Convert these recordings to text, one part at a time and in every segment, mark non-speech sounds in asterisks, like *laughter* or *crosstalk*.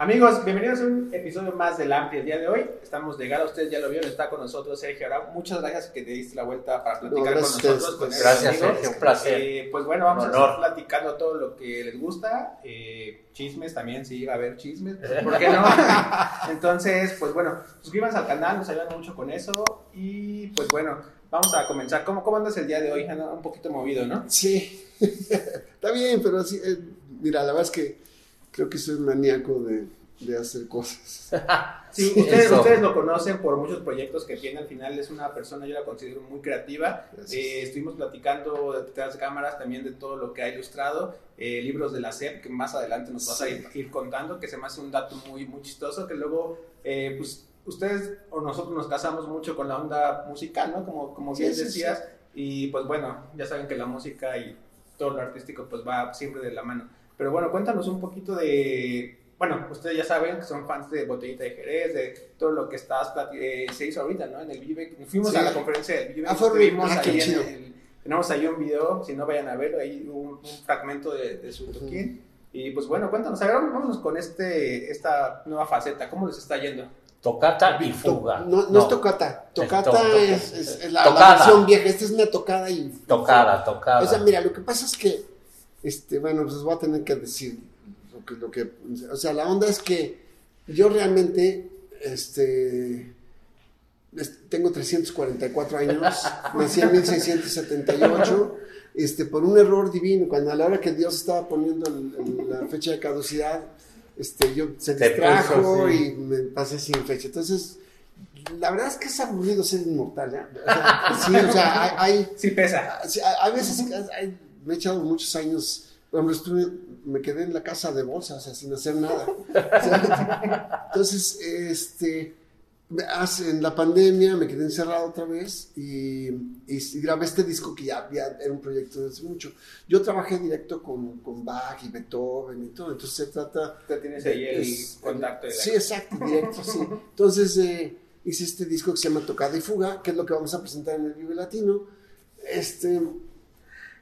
Amigos, bienvenidos a un episodio más del Ampli. El día de hoy estamos de gala, ustedes ya lo vieron, está con nosotros Sergio Arau. Muchas gracias que te diste la vuelta para platicar No, con nosotros. con Gracias, amigos. Sergio, un placer. Eh, pues bueno, vamos Un a estar platicando todo lo que les gusta. eh, chismes también, si llega a haber chismes, *laughs* ¿por qué no? Entonces, pues bueno, suscríbanse al canal, nos ayudan mucho con eso. Y pues bueno, vamos a comenzar. ¿Cómo, cómo andas el día de hoy? Anda un poquito movido, ¿no? Sí, *laughs* está bien, pero sí, eh, mira, la verdad es que creo que soy maníaco de, de hacer cosas. *laughs* Sí, Sí, ustedes, ustedes lo conocen por muchos proyectos que tiene. Al final es una persona, yo la considero muy creativa. Eh, estuvimos platicando detrás de cámaras también de todo lo que ha ilustrado. eh, libros de la SEP, que más adelante nos vas a ir, ir contando, que se me hace un dato muy, muy chistoso, que luego, eh, pues, ustedes o nosotros nos casamos mucho con la onda musical, ¿no? Como, como Sí, bien sí, decías. Y pues bueno, ya saben que la música y todo lo artístico pues va siempre de la mano. Pero bueno, cuéntanos un poquito de... Bueno, ustedes ya saben que son fans de Botellita de Jerez, de todo lo que estás eh, se hizo ahorita, ¿no? En el Vive. Fuimos Sí. a la conferencia del Vive. Ah, fue estuvimos ah, ahí en el- tenemos ahí un video, si no vayan a verlo, ahí un, un fragmento de, de su toquín. Y pues bueno, cuéntanos, a ver, vámonos con este, esta nueva faceta, ¿cómo les está yendo? Tocata y fuga. No, no, es tocata. Tocata to- es, es- es la, la versión vieja. Esta es una tocada y. Tocada, tocada. O sea, mira, lo que pasa es que, este, bueno, pues voy a tener que decir lo que, lo que, o sea, la onda es que yo realmente, este, es- tengo 344 años, *laughs* nací en 1678, este, por un error divino, cuando a la hora que Dios estaba poniendo el- el- la fecha de caducidad, este, yo se distrajo puso, sí. y me pasé sin fecha. Entonces, la verdad es que es aburrido ser inmortal, sea, sí, o sea, hay- hay Sí pesa. A, a veces hay- me he echado muchos años, ejemplo, estuve, me quedé en la casa de bolsa, o sea, sin hacer nada. O sea, entonces, este, en la pandemia me quedé encerrado otra vez y, y grabé este disco que ya, ya era un proyecto desde mucho. Yo trabajé directo con, con Bach y Beethoven y todo, entonces se trata Usted tienes ahí el es- contacto de la Sí, exacto, directo, sí. Entonces eh, hice este disco que se llama Tocada y Fuga, que es lo que vamos a presentar en el Vive Latino. Este,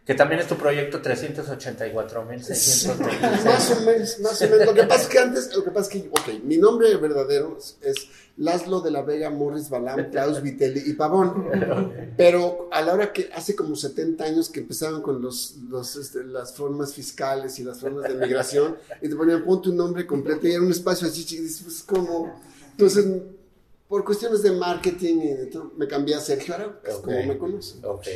Que también es tu proyecto 384.626. más o menos, más o menos. Lo que pasa es que antes, lo que pasa es que, ok, mi nombre verdadero es, Laszlo de la Vega, Morris Balam, Klaus Vitelli y Pavón. Pero a la hora que hace como 70 años que empezaron con los, los, este, las formas fiscales y las formas de migración, y te ponían, pon tu nombre completo y era un espacio así, y dices, pues como, entonces, por cuestiones de marketing y de todo, me cambié a Sergio Arau, que es como me conocen. Ok.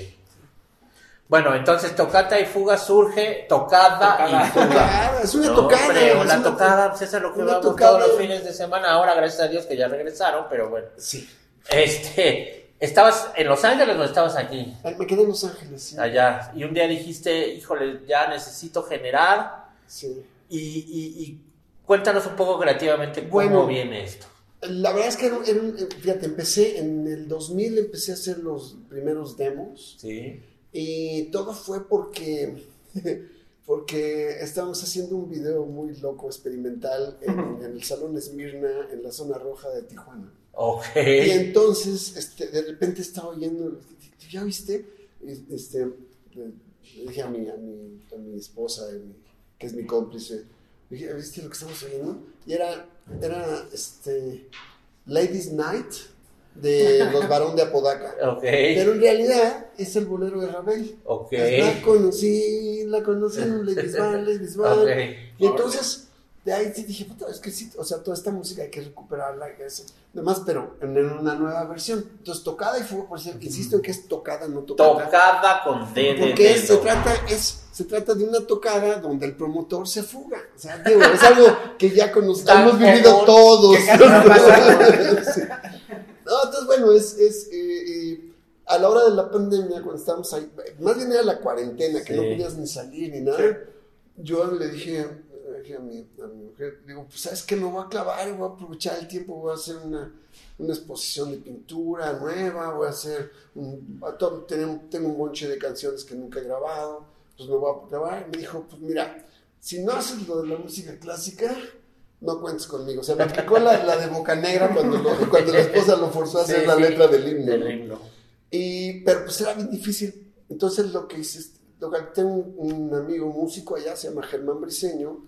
Bueno, entonces tocata y fuga surge tocada, Tocada. y fuga. Tocada, es una No, tocada. hombre, es una- tocada, pues eso es lo que vamos tocada. todos los fines de semana. Ahora, gracias a Dios que ya regresaron, pero bueno. Sí. Este, ¿estabas en Los Ángeles o estabas aquí? Me quedé en Los Ángeles, sí. Allá. Y un día dijiste, híjole, ya necesito generar. sí. Y, y- y cuéntanos un poco creativamente cómo Bueno. viene esto. La verdad es que era un- era un- fíjate, empecé en el 2000, empecé a hacer los primeros demos Sí. Y todo fue porque, *laughs* porque estábamos haciendo un video muy loco, experimental, en, en el Salón Esmirna, en la zona roja de Tijuana. Ok. Y entonces, este, de repente estaba oyendo, ¿ya viste? Este, le dije a mi, a mi, a mi esposa, que es mi cómplice, le dije, ¿viste lo que estamos oyendo? Y era, era este, Ladies Night de los *laughs* Barón de Apodaca. Ok. Pero en realidad es el bolero de Ravel. Ok. La conocí, la conocí en Ladies *laughs* Band, Ladies Band. Ok. Y entonces, de ahí sí dije, puta, es que sí, o sea, toda esta música hay que recuperarla y eso. Demás, pero en una nueva versión. Entonces, tocada y fuga, por cierto, insisto en que es tocada, no tocada. Tocada con D Porque se trata, es, se trata de una tocada donde el promotor se fuga. O sea, digo, es algo que ya cono- Tan hemos vivido todos. *laughs* no. Sí. No, entonces, bueno, es, es eh, eh, a la hora de la pandemia, cuando estábamos ahí, más bien era la cuarentena, que Sí. no podías ni salir ni nada. Yo le dije, le dije a, mi, a mi mujer, digo, pues sabes que me voy a clavar voy a aprovechar el tiempo, voy a hacer una, una exposición de pintura nueva, voy a hacer, un, a to- tengo, tengo un bonche de canciones que nunca he grabado, pues me voy a grabar. Y me dijo, pues mira, si no haces lo de la música clásica, no cuentes conmigo. O sea, me aplicó la, la de Boca Negra cuando, lo- cuando la esposa lo forzó a hacer Sí, la sí, letra del himno. del ¿no? himno. Y, pero pues era bien difícil. Entonces lo que hice, lo que un, un amigo músico allá, se llama Germán Briseño,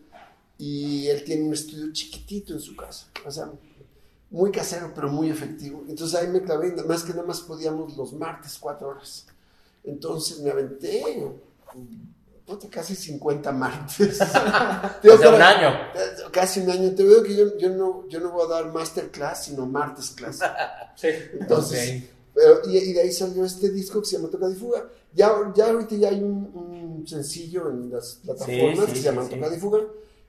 y él tiene un estudio chiquitito en su casa. O sea, muy casero, pero muy efectivo. Entonces ahí me clavé, más que nada más podíamos los martes, cuatro horas. Entonces me aventé puta, casi 50 martes. *laughs* Digo, Hace un año. Casi un año. Te veo que yo, yo, no, yo no voy a dar masterclass, sino martes class. *laughs* sí. Entonces, pero, y, de ahí salió este disco que se llama Toca de Fuga. Ya, ya ahorita ya hay un, un sencillo en las plataformas que se llama Toca de Fuga.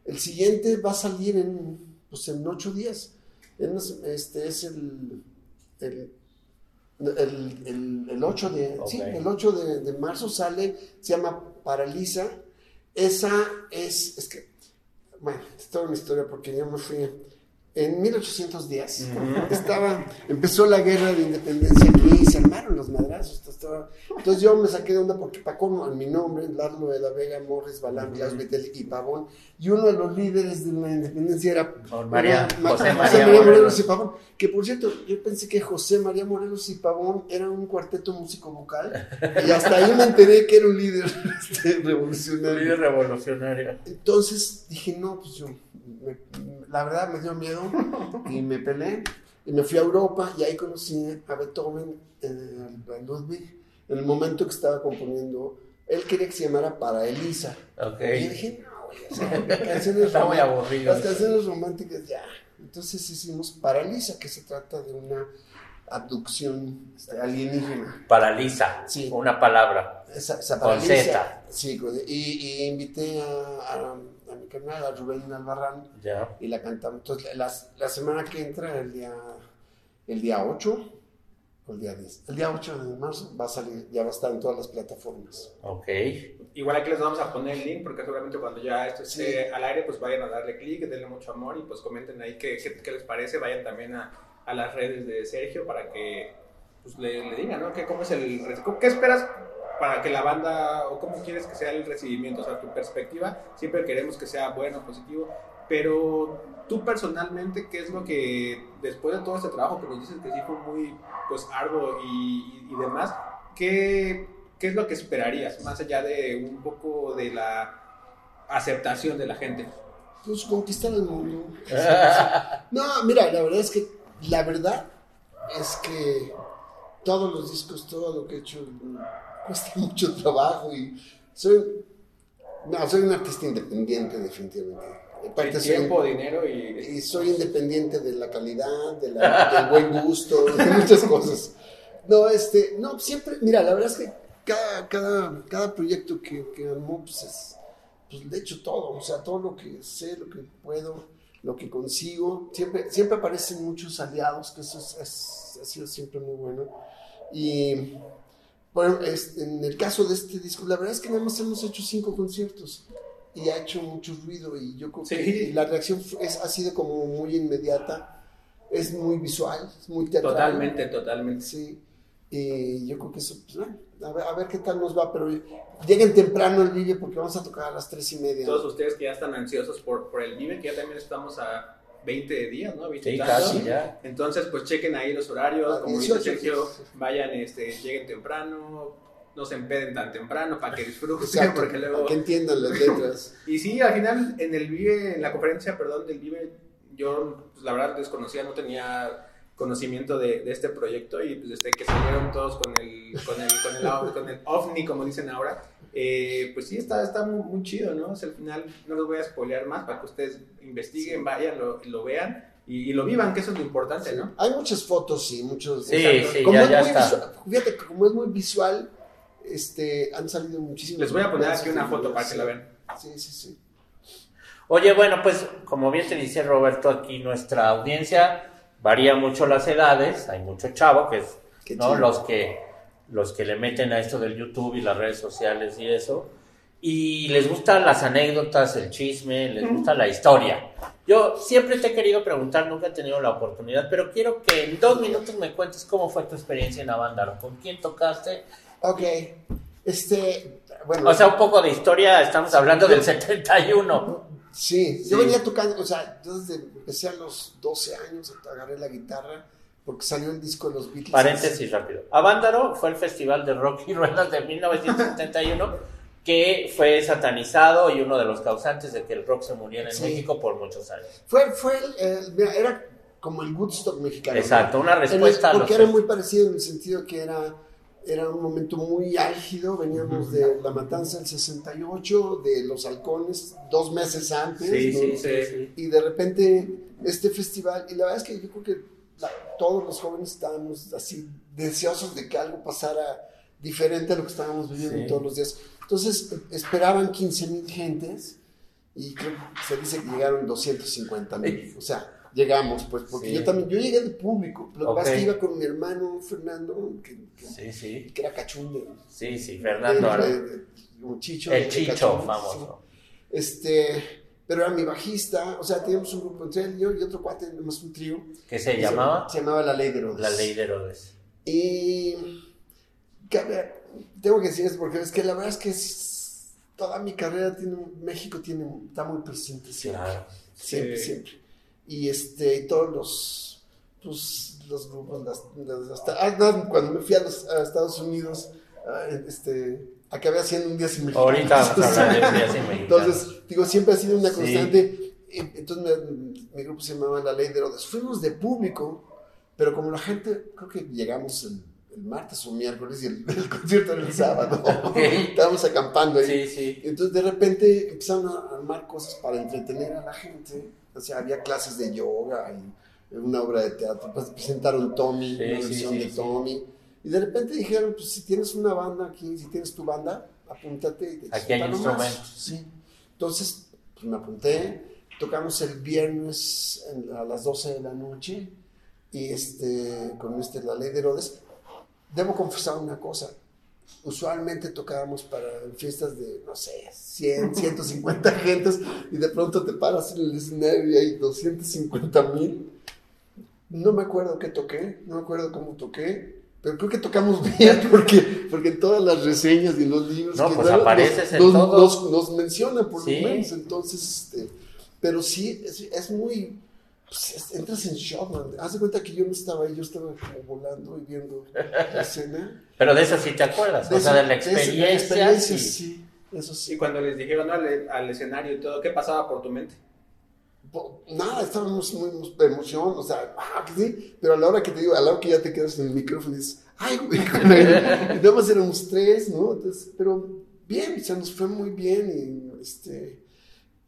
El siguiente va a salir en, pues, en ocho días. Este es el, el el, el, 8 de, sí, el 8 de, de, marzo sale, se llama Paraliza. Esa es, es que, bueno, es toda una historia porque yo me fui en 1810 estaba, empezó la guerra de independencia aquí, se armaron los madrazos. entonces yo me saqué de onda porque Paco, mi nombre, Larlo de la Vega, Morris, Balán, Betel y Pavón, y uno de los líderes de la independencia era María, José, María, Morelos y Pavón. Que por cierto, yo pensé que José María Morelos y Pavón eran un cuarteto músico vocal, y hasta ahí me enteré que era un líder *laughs* este, revolucionario. líder revolucionario. Entonces dije, no, pues yo la verdad me dio miedo y me peleé y me fui a Europa y ahí conocí a Beethoven en, Ludwig en el momento que estaba componiendo. Él quería que se llamara Para Elisa. Okay. Y dije, no, canciones Está muy aburrido. Las canciones románticas, ya. Entonces hicimos Para Elisa, que se trata de una abducción este, alienígena. Paraliza, sí. una palabra. Esa, esa Con Z. Sí, y, y invité a a mi canal, a Rubén Albarrán, y la cantamos. Entonces, la, la, semana que entra, el día, el día 8, o el día 10, el día 8 de marzo va a salir, ya va a estar en todas las plataformas. Ok. Igual aquí les vamos a poner el link, porque seguramente cuando ya esto esté al aire, pues vayan a darle clic, denle mucho amor y pues comenten ahí qué, qué, les parece, vayan también a, a, las redes de Sergio para que pues, le, le digan, ¿no? ¿Qué, ¿Cómo es el... ¿Qué esperas para que la banda, o cómo quieres que sea el recibimiento, o sea, tu perspectiva, siempre queremos que sea bueno, positivo, pero tú personalmente, ¿qué es lo que, después de todo este trabajo que nos dices que sí fue muy, pues, arduo y, y demás, ¿qué, ¿qué es lo que esperarías, más allá de un poco de la aceptación de la gente? Pues conquistar el mundo. *laughs* no, mira, la verdad es que, la verdad es que todos los discos, todo lo que he hecho *laughs* cuesta mucho trabajo y soy, no, soy un artista independiente definitivamente. Parte tiempo, dinero y... y... soy independiente de la calidad, de del buen gusto, *laughs* de muchas cosas. No, este, no, siempre, mira, la verdad es que cada, cada, cada proyecto que, que armó, pues, es, pues le hecho todo, o sea, todo lo que sé, lo que puedo, lo que consigo, siempre, siempre aparecen muchos aliados, que eso es, ha sido siempre muy bueno. Y bueno, en el caso de este disco, la verdad es que nada más hemos hecho cinco conciertos y ha hecho mucho ruido y yo creo que la reacción es, ha sido como muy inmediata, es muy visual, es muy teatral. Totalmente, totalmente. Sí, y yo creo que eso, pues, a, ver, qué tal nos va, pero lleguen temprano el Vive porque vamos a tocar a las tres y media. Todos ustedes que ya están ansiosos por, por el Vive, que ya también estamos a 20 días, ¿no? sí, casi ya. Entonces, pues chequen ahí los horarios, como dice Sergio, vayan, este, lleguen temprano, no se empeden tan temprano para que disfruten, *laughs* porque luego... Para que entiendan las letras. *laughs* y sí, al final, en el Vive, en la conferencia, perdón, del Vive, yo, pues, la verdad, desconocía, no tenía conocimiento de, de, este proyecto y pues desde que salieron todos con el, con el, con el, *laughs* con el ovni, como dicen ahora, eh, pues sí, está, está muy, muy chido, ¿no? O sea, al final no los voy a spoilear más para que ustedes investiguen, vayan, lo, lo vean. Y, lo vivan, que eso es lo importante, ¿no? Hay muchas fotos, sí, muchos. Sí, sí, como ya, ya está. Visual, fíjate, como es muy visual, este, han salido muchísimos. Les voy a poner aquí una foto para que la vean. Sí, sí, sí. Oye, bueno, pues como bien te dice Roberto, aquí nuestra audiencia varía mucho las edades, hay mucho chavo que es, ¿no? Los que los que le meten a esto del YouTube y las redes sociales y eso, y les gustan las anécdotas, el chisme, les gusta la historia. Yo siempre te he querido preguntar, nunca he tenido la oportunidad, pero quiero que en dos minutos me cuentes cómo fue tu experiencia en Avándaro, con quién tocaste. Ok, este, bueno. O sea, un poco de historia, estamos hablando del 71. Sí, yo venía tocando, o sea, desde empecé a los 12 años, agarré la guitarra porque salió el disco de los Beatles. Paréntesis rápido. Avándaro fue el festival de rock y ruedas de 1971 que fue satanizado y uno de los causantes de que el rock se muriera en Sí. México por muchos años. Fue, fue el- era como el Woodstock mexicano. ¿no? Exacto, una En el- respuesta a los Porque era muy parecido en el sentido que era, era un momento muy álgido. Veníamos de la matanza del 68, de los halcones, dos meses antes. Sí, ¿no? sí, sí. Y de repente este festival, y la verdad es que yo creo que la- todos los jóvenes estábamos así deseosos de que algo pasara diferente a lo que estábamos viviendo todos los días. Entonces esperaban 15 mil gentes y creo que se dice que llegaron 250 mil. O sea, llegamos, pues, porque Sí. yo también, yo llegué de público. Lo que pasa es Ok. que iba con mi hermano Fernando, que, que- Sí, sí, que era cachunde. sí, sí, Fernando. De- de- de- un chicho. el de Chicho, famoso. Este, pero era mi bajista, o sea, teníamos un grupo entre él y yo y otro cuate, más un trío. ¿Qué se llamaba? Se llamaba La Ley de Herodes. La ley de Herodes. Y que, a ver, tengo que decir esto porque es que la verdad es que es- toda mi carrera tiene, México tiene, está muy presente siempre. Claro. Siempre, Sí. siempre. Y este, y todos los, pues, los grupos, las, las- hasta, ah, cuando me fui a, los, a Estados Unidos, ah, este, acabé haciendo un día sin mexicanos. Ahorita vamos a hablar de un día sin mexicanos. Entonces, digo, siempre ha sido una Sí. constante. Y Entonces, mi, mi grupo se llamaba La Ley de Herodes. Fuimos de público, pero como la gente, creo que llegamos el, el martes o miércoles y el, *laughs* el concierto era el sábado. *laughs* Estábamos acampando ahí. Sí, sí. Entonces, de repente empezaron a armar cosas para entretener a la gente. O sea, había clases de yoga y una obra de teatro. Pues presentaron Tommy, Sí, una versión sí, de sí. Tommy. Y de repente dijeron, pues si tienes una banda aquí, si tienes tu banda, apúntate. y te Aquí hay instrumentos. Sí. Entonces, pues me apunté. Tocamos el viernes a las 12 de la noche. Y este, con este, la ley de Herodes. Debo confesar una cosa. Usualmente tocábamos para fiestas de, no sé, 100, 150 *laughs* gentes y de pronto te paras en el escenario y hay 250 mil. No me acuerdo qué toqué, no me acuerdo cómo toqué, pero creo que tocamos *laughs* bien porque, porque en todas las reseñas y en los libros No, que pues nos- en nos, nos, nos mencionan por Sí. lo menos, entonces, este, pero sí, es, es muy, pues, es- entras en shock, man. haz de cuenta que yo no estaba ahí, yo estaba como volando y viendo la escena. *laughs* Pero de eso sí te acuerdas. o sea, de la esa- experiencia. experiencia, sí. sí, eso sí. Y cuando les dijeron al, al escenario y todo, ¿qué pasaba por tu mente? Nada, estábamos muy muy de emoción, o sea, ah, que sí, pero a la hora que te digo, a la hora que ya te quedas en el micrófono, dices, ay, güey, *laughs* y nada más éramos tres, ¿no? Entonces, pero bien, o sea, nos fue muy bien y, este,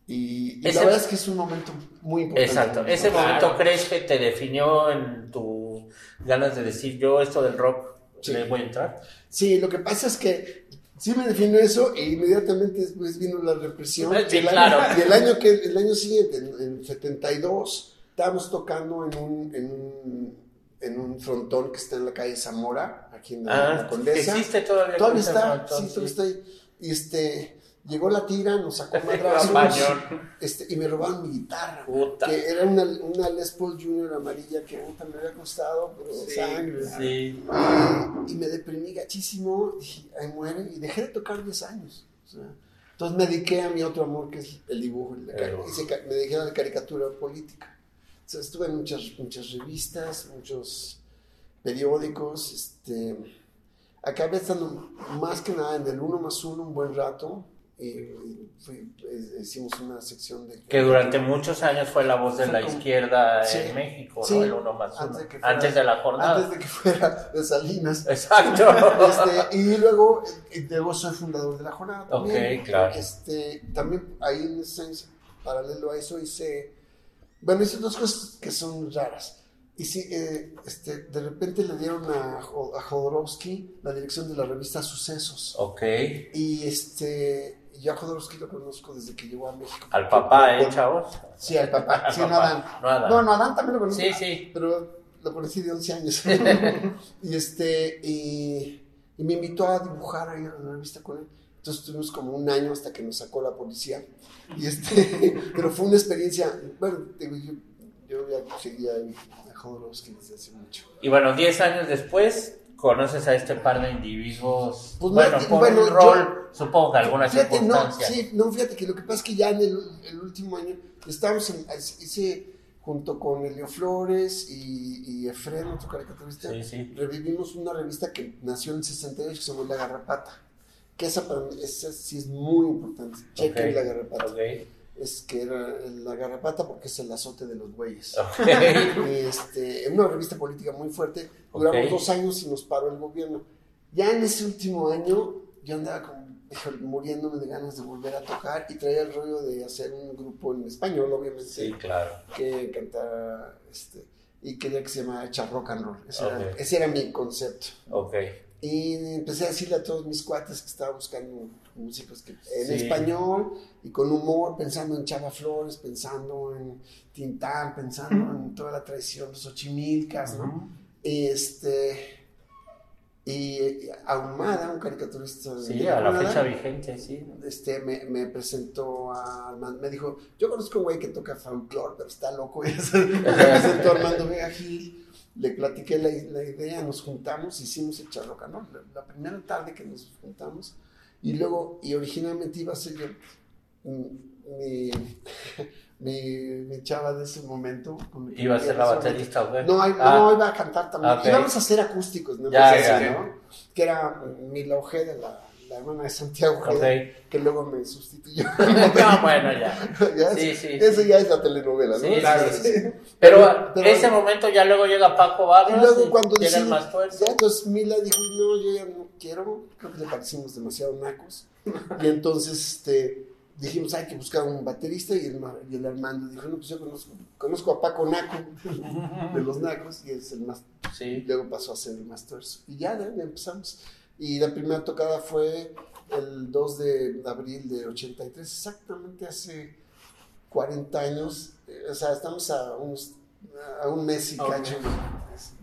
y, y Ese- la verdad es que es un momento muy importante. Exacto. Ese Claro. momento crees que te definió en tus ganas de decir yo esto del rock Sí. le voy a entrar. Sí, lo que pasa es que sí me definió eso e inmediatamente después vino la represión. Sí, Y el claro. Año, y el año, que, el año siguiente, en, en 72, estábamos tocando en un, en, un, en un frontón que está en la calle Zamora, aquí en la, Ah, Condesa. existe todavía. Todavía está, montón, sí, todavía está ahí. Y este, llegó la tira, nos sacó madrazos, *laughs* este, y me robaron mi guitarra. Puta. Que era una, una Les Paul Junior amarilla que puta, me había costado, pero Sí, sangre. Sí. Y, y me deprimí gachísimo, dije, muere, y dejé de tocar 10 años. o sea, entonces me dediqué a mi otro amor, que es el dibujo, El me dediqué a la caricatura política. O sea, estuve en muchas, muchas revistas, muchos periódicos, este, acabé estando más que nada en el uno más uno un buen rato, eh, hicimos una sección de... Que durante muchos años fue la voz de la izquierda Sí. en México, Sí. ¿no? El uno más uno. Antes fuera- Antes de la jornada. Antes de que fuera de Salinas. Exacto. Este, y luego, eh, luego soy fundador de la jornada. También. Ok, claro. Este, también ahí en ese años, paralelo a eso hice, bueno, hice dos cosas que son raras. Y sí, eh, este, de repente le dieron a, a Jodorowsky la dirección de la revista Sucesos. ok. Y este, yo a Jodorowsky lo conozco desde que llegó a México. Al papá, ¿eh, chavos? Sí, al papá. Al Sí, no a papá, Adán. no a Adán. No, no, a Adán también lo conozco. Sí, sí. Pero lo conocí de 11 años. *laughs* y este, y, y me invitó a dibujar ahí en la revista con él. Entonces estuvimos como un año hasta que nos sacó la policía. Y este, *laughs* pero fue una experiencia, bueno, yo, yo ya seguía a Jodorowsky desde hace mucho. Y bueno, 10 años después, conoces a este par de individuos. Pues, bueno, no, por bueno, un yo- rol, supongo que alguna Fíjate, no, circunstancia. sí, no, fíjate que lo que pasa es que ya en el, el último año estábamos en, hice junto con Elio Flores y, y Efrén, otro caricaturista, Sí, sí. revivimos una revista que nació en el 68 que se llamó La Garrapata. que esa para mí, esa sí es muy importante. Chequen Ok. la garrapata. Ok. Es que era la garrapata porque es el azote de los güeyes. Ok. Y, *laughs* este, en una revista política muy fuerte, duramos Ok. dos años y nos paró el gobierno. Ya en ese último año, yo andaba como, muriéndome de ganas de volver a tocar y traía el rollo de hacer un grupo en español, obviamente, Sí, claro. que cantara, este, y quería que se llamara Echa Rock and Roll. Ese, era, Ok. ese era mi concepto. Ok. Y empecé a decirle a todos mis cuates que estaba buscando músicos que, en Sí. español y con humor, pensando en Chava Flores, pensando en Tintán, pensando en toda la tradición, los Ochimilcas, ¿no? Y este. Y Ahumada, un caricaturista de Sí, a la fecha vigente, sí. este, me, me presentó a Armando, me dijo, yo conozco un güey que toca folclore, pero está loco. *laughs* Me presentó a Armando Vega Gil, le platiqué la, la idea, nos juntamos, hicimos el charroca, ¿no? La, la primera tarde que nos juntamos, y luego, y originalmente iba a ser yo, mi, mi, mi chava de ese momento. que Iba a ser la baterista. No, Ah, no, iba a cantar también. Ok. Íbamos a hacer acústicos, ¿no? Ya, ya. ¿no? Que era Mila Ojeda, la, la hermana de Santiago Ojeda, Ok. que luego me sustituyó. *laughs* No, bueno, ya. *laughs* Ya Sí, es- sí, Eso ya es la telenovela, ¿no? Claro. *laughs* Pero, Pero- ese momento ya luego llega Paco Vargas. Y luego cuando llega el más fuerte. ya, entonces Mila dijo, no, yo ya no quiero, creo que le parecimos demasiado nacos. Y entonces este, dijimos, hay que buscar un baterista y el, y el Armando dijo, no, pues yo conozco, conozco a Paco Naco, *laughs* de los nacos, y es el más Sí. luego pasó a ser el Masters. Y ya, ya empezamos. Y la primera tocada fue el 2 de abril de 83, exactamente hace 40 años. Eh, O sea, estamos a, unos, a un mes y cacho. de-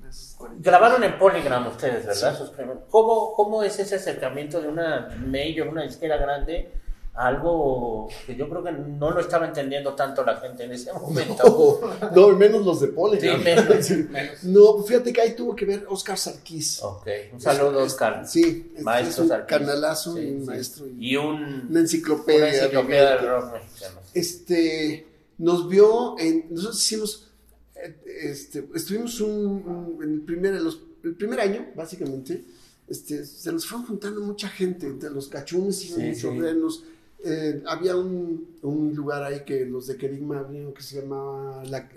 de esos 40. Grabaron en Polygram ustedes, ¿verdad? Sí. ¿Cómo, ¿Cómo es ese acercamiento de una major, una disquera grande, algo que yo creo que no lo estaba entendiendo tanto la gente en ese momento? No, *laughs* no, menos los de Polygram. Sí, menos. *laughs* Sí. Menos. No, fíjate que ahí tuvo que ver Oscar Sarkis. Ok, un saludo, Oscar. Sí, es- Maestro es un canalazo Sí, y un maestro. Y Y un, una enciclopedia. una enciclopedia del rock mexicano. este, nos vio en, nosotros hicimos, eh, este, estuvimos un, en el primer, los- el primer año, básicamente, este, se nos fueron juntando mucha gente, entre los cachunes y sí. renos. Eh, había un, un lugar ahí que los de Querigma abrieron que se llamaba, la-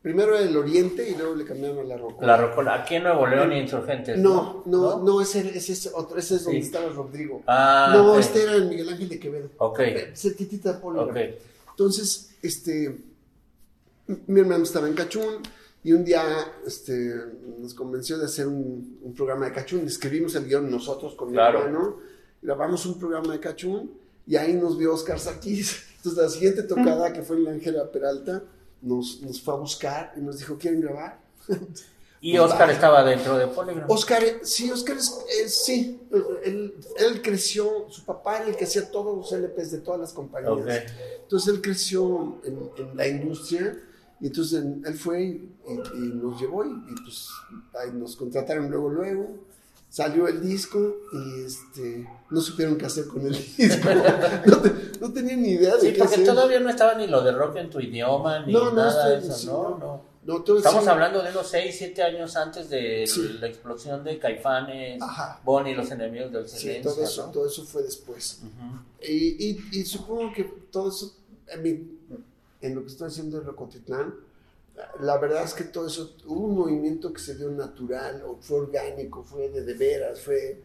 primero era el Oriente y luego le cambiaron a la Rocola. La Rocola, aquí en Nuevo León y Insurgentes. No, no, no, ese, ese es otro, ese es donde Sí. estaba Rodrigo. Ah, no, ok. este era el Miguel Ángel de Quevedo. Ok, Cerquitita de Polygram. ok. Entonces, este, mi hermano estaba en Cachún y un día este, nos convenció de hacer un, un programa de Cachún. Escribimos el guion nosotros con Claro. mi hermano, grabamos un programa de Cachún y ahí nos vio Oscar Sarkis. Entonces, la siguiente tocada, que fue en la Ángela Peralta, nos, nos fue a buscar y nos dijo, ¿quieren grabar? *laughs* Y Oscar estaba dentro de Polygram. Oscar, eh, sí, Oscar es, es- sí, él, él creció, su papá era el que hacía todos los LPs de todas las compañías. Ok. Entonces él creció en, en la industria y entonces en- él fue y, y- y nos llevó y, y, pues ahí nos contrataron luego, luego. Salió el disco y este, no supieron qué hacer con el *laughs* disco. No, te- no tenían ni idea de Sí, qué porque hacer. todavía no estaba ni lo de rock en tu idioma, ni No, no, nada de estoy- eso, sí, ¿no? no. no. No, todo Estamos sí. hablando de unos 6, 7 años antes de Sí. la explosión de Caifanes, Ajá. Bonnie y los enemigos del Sí, silencio. todo eso, ¿no? todo eso fue después. Ujú. Y, y, y supongo que todo eso, en, mi- en lo que estoy haciendo en Rocotitlán, la verdad es que todo eso, hubo un movimiento que se dio natural, o fue orgánico, fue de de veras, fue,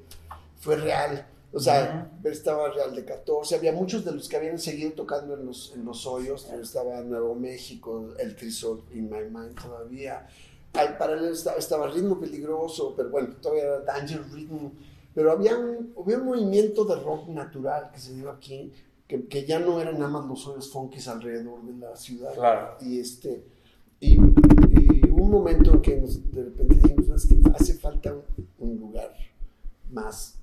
fue real. O sea, estaba Real de 14, había muchos de los que habían seguido tocando en los, en los hoyos, estaba Nuevo México, El Trisol in My Mind todavía. Al paralelo estaba, estaba Ritmo Peligroso, pero bueno, todavía era Danger Rhythm. Pero había un, había un movimiento de rock natural que se dio aquí, que, que ya no eran nada más los hoyos funkis alrededor de la ciudad. Claro. Y este y, un momento en que nos- de repente dijimos, "No, es que hace falta un, un lugar más,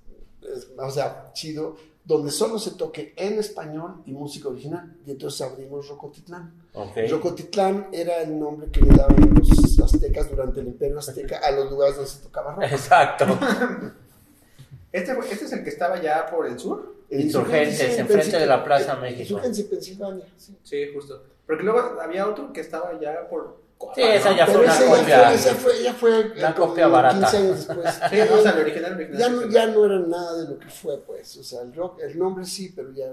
es- o sea, chido, donde solo se toque en español y música original. Y entonces abrimos Rocotitlán. Rocotitlán era el nombre que le daban los aztecas durante el imperio azteca a los lugares donde se tocaba rock. Exacto. *laughs* Este, este es el que estaba ya por el sur. En Insurgentes, sí, en enfrente de la Plaza México. Insurgentes, Pensilvania. sí. Sí, justo. Porque luego había otro que estaba ya por Sí, esa ya fue una ya copia. fue, esa fue, ya fue como copia barata. 15 años después. *laughs* Sí, no, o sea, el original, original. ya, no, ya no era nada de lo que fue, pues. O sea, el rock, el nombre sí, pero ya.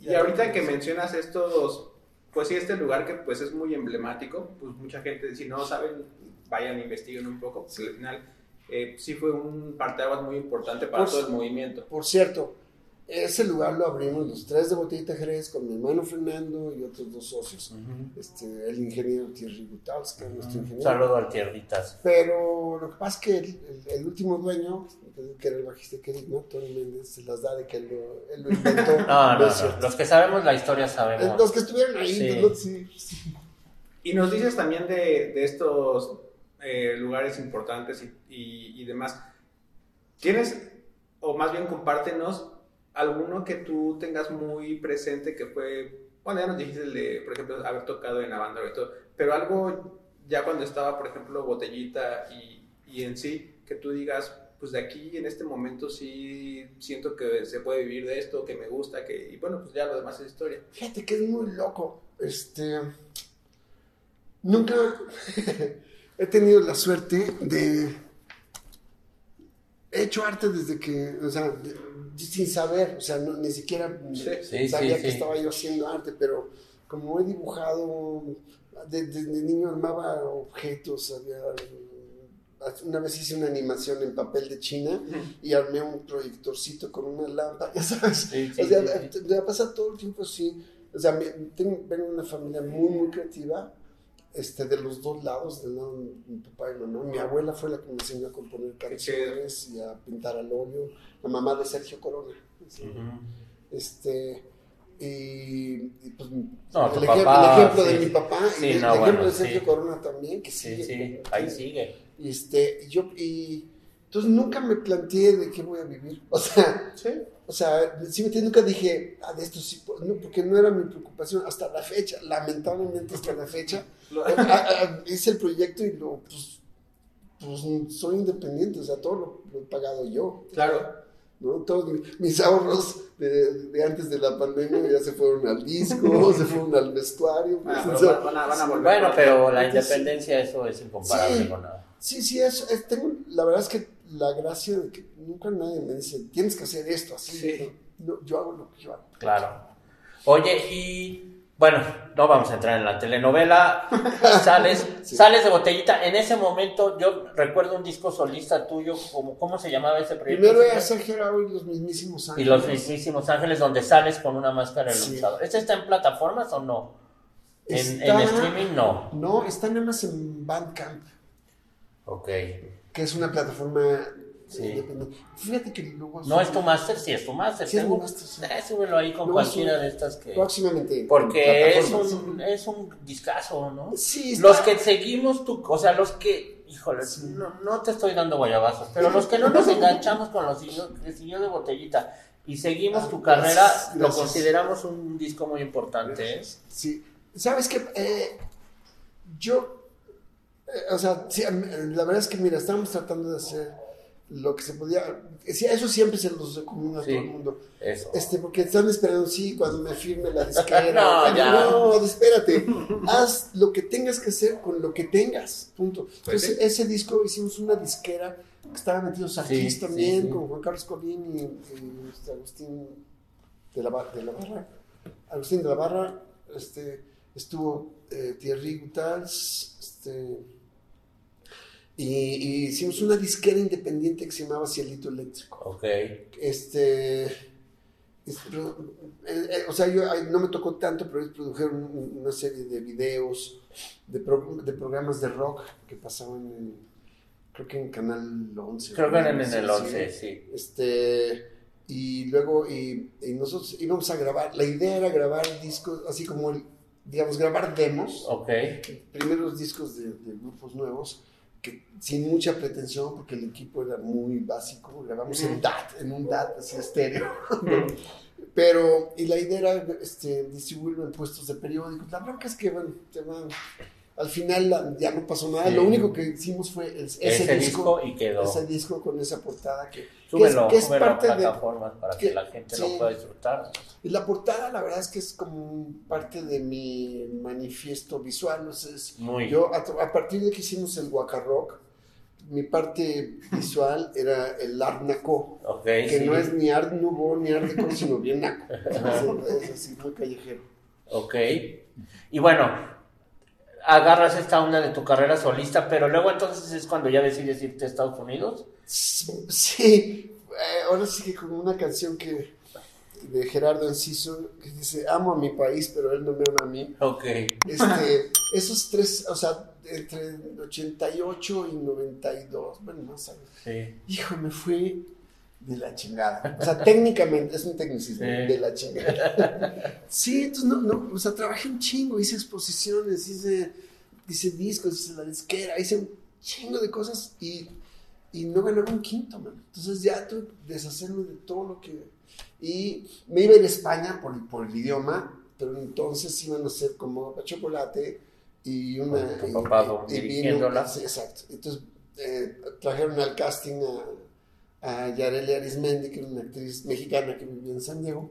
Y ahorita que mencionas estos, pues sí, este lugar que pues es muy emblemático, pues mucha gente, si no saben, vayan, investiguen un poco, porque al final eh, sí fue un parteaguas muy importante para Pues- todo el movimiento. Por cierto, ese lugar lo abrimos los tres de Botellita Jerez con mi hermano Fernando y otros dos socios. este, el ingeniero Thierry Gutals, que es nuestro ingeniero. saludo al tierritas. Pero lo que pasa es que el, el- el último dueño, que era el bajista que ¿no? Tony Méndez, se las da de que él lo, él lo inventó. *laughs* No, no. Los que sabemos la historia Eh, sabemos. Los que estuvieron ahí, Sí. ¿no? sí, sí. Y nos dices también de, de estos eh, lugares importantes y, y- y demás. ¿Tienes, o más bien compártenos, alguno que tú tengas muy presente que fue, bueno, ya nos dijiste de, por ejemplo, haber tocado en la banda y todo, pero algo ya cuando estaba, por ejemplo, Botellita y, y en sí, que tú digas, pues de aquí en este momento sí siento que se puede vivir de esto, que me gusta, que, y bueno, pues ya lo demás es historia. Fíjate que es muy loco. Este. Nunca *laughs* he tenido la suerte de. He hecho arte desde que. O sea, sin saber. O sea, no- ni siquiera Sí. Sí, sabía sí, que sí. estaba yo haciendo arte, pero como he dibujado. de- Desde niño armaba objetos. Había. Una vez hice una animación en papel de China y armé un proyectorcito con una lámpara, *laughs* ya sabes. Sí, sí, O sea, sí, sí. te- me pasa todo el tiempo así. O sea, tengo, vengo de una familia muy, muy creativa, este, de los dos lados, del lado de mi papá y mamá. Mi abuela fue la que me enseñó a componer canciones y a pintar al óleo. La mamá de Sergio Corona. Este, y, y, pues, No, tu el, ejem- papá, el ejemplo sí. de mi papá Sí, y el no, ejemplo bueno, de Sergio sí. Corona también, que Sí, sigue. sí, ahí sigue. Y este, y yo, y entonces nunca me planteé de qué voy a vivir. O sea, Sí. O sea, sí me entiendes, nunca dije, ah, de esto sí, puedo", no, porque no era mi preocupación hasta la fecha, lamentablemente hasta la fecha. *laughs* Ah, ah, hice el proyecto y lo, pues, pues soy independiente, o sea, todo lo, lo he pagado yo. Claro. ¿no? Todos mi- mis ahorros de, de antes de la pandemia ya se fueron al disco, *laughs* se fueron al vestuario. pues, Ah, o sea, van, van a, van a volver. Bueno, pero la independencia, eso es incomparable Sí. con nada. Sí, sí, es, es- tengo, la verdad es que la gracia de que nunca nadie me dice, tienes que hacer esto así. Sí. No, yo hago lo que yo hago. Claro. Oye, y bueno, no vamos a entrar en la telenovela. *laughs* Sales, Sí. sales de botellita. En ese momento, yo recuerdo un disco solista tuyo, como, ¿cómo se llamaba ese proyecto? Primero era Sergio Arau y los mismísimos Y ángeles. los mismísimos ángeles, donde sales con una máscara Sí. ilustrador. ¿Este está en plataformas o no? En, Está- en streaming no. No, está nada más en Bandcamp, Ok. Que es una plataforma Sí. independiente. Fíjate que luego... ¿No es tu máster? Sí, es tu máster. Sí, es mi seguro. máster, sí. Eh, súbelo ahí con No, cualquiera de estas que... Próximamente. en Porque es un, es un discazo, ¿no? Sí, está- Los que seguimos tu, o sea, los que, híjole, no, no te estoy dando guayabazos, pero los que no nos enganchamos con los siguió de botellita y seguimos Ah, tu carrera, gracias, lo consideramos un disco muy importante, ¿eh? Sí, sabes yo, eh, o sea, sí, la verdad es que mira, estábamos tratando de hacer lo que se podía, sí, eso siempre se los recomiendo a Sí. todo el mundo, Eso. este, porque están esperando, sí, cuando me firme la disquera, *laughs* No, ya. no, espérate, haz lo que tengas que hacer con lo que tengas, punto. Pues Entonces, ese disco hicimos una disquera que estaba metido Sarkis Sí, también, con Juan Carlos Colín y, y, este, Agustín de la, Bar- de la Barra. Agustín de la Barra, este, estuvo eh, Thierry Gutals, este, y, y hicimos una disquera independiente que se llamaba Cielito Eléctrico. Ok. Este, eh, eh, o sea, yo no me tocó tanto, pero ellos produjeron un- una serie de videos, de, pro- de programas de rock que pasaban en, creo que en Canal 11. Creo que en, en Sí, el sí. 11, sí. Este, y luego, y, y nosotros íbamos a grabar, la idea era grabar discos, así como, el, digamos, grabar demos, Ok. primeros discos de, de grupos nuevos, que sin mucha pretensión, porque el equipo era muy básico, grabamos en DAT, en un DAT, así estéreo. ¿no? Pero, y la idea era este, distribuirlo en puestos de periódicos. La bronca es que, bueno, te van, al final ya no pasó nada. Lo único que hicimos fue ese, disco, y quedó. Ese disco con esa portada que, súbelo, que es, parte de para que, la gente lo pueda disfrutar. Y la portada, la verdad es que es como parte de mi manifiesto visual. yo, a, partir de que hicimos el Waka Rock, mi parte visual *laughs* era el Art Naco, que no es ni Art Nouveau ni Art Deco, sino bien Naco. *laughs* es así, muy callejero. Ok. Y bueno, agarras esta onda de tu carrera solista, pero luego entonces es cuando ya decides irte a Estados Unidos. Sí, eh, ahora sí que con una canción que de Gerardo Enciso que dice amo a mi país, pero él no me ama a mí. Ok. Este, *laughs* esos tres, o sea, entre 88 y 92, bueno, no sabes. Sí. Hijo, me fui de la chingada. O sea, técnicamente, es un tecnicismo, de la chingada. Sí, entonces no, no, o sea, trabajé un chingo, hice exposiciones, hice, hice discos, hice la disquera, hice un chingo de cosas y, y no ganaba un quinto, man. Entonces ya tuve que deshacerme de todo lo que... Y me iba a ir a España por, por el idioma, pero entonces iban a ser como chocolate y una... Papá dirigiéndola. Sí, exacto. Entonces eh, trajeron al casting a a Yareli Arismendi, que era una actriz mexicana que vivía en San Diego,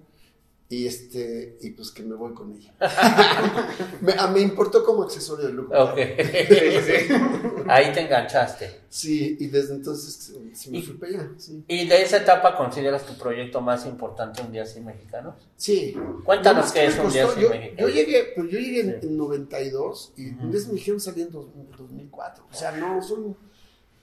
y este y pues que me voy con ella. *laughs* me, ah, me, importó como accesorio de lujo. *laughs* Ahí te enganchaste. Sí, y desde entonces sí me fui para allá. ¿Y de esa etapa consideras tu proyecto más importante un día sin mexicanos? Sí. Cuéntanos qué es un día sin mexicanos. Yo llegué, pues yo llegué en, 92 y un día sin mexicanos salí en 2004. O sea, no, son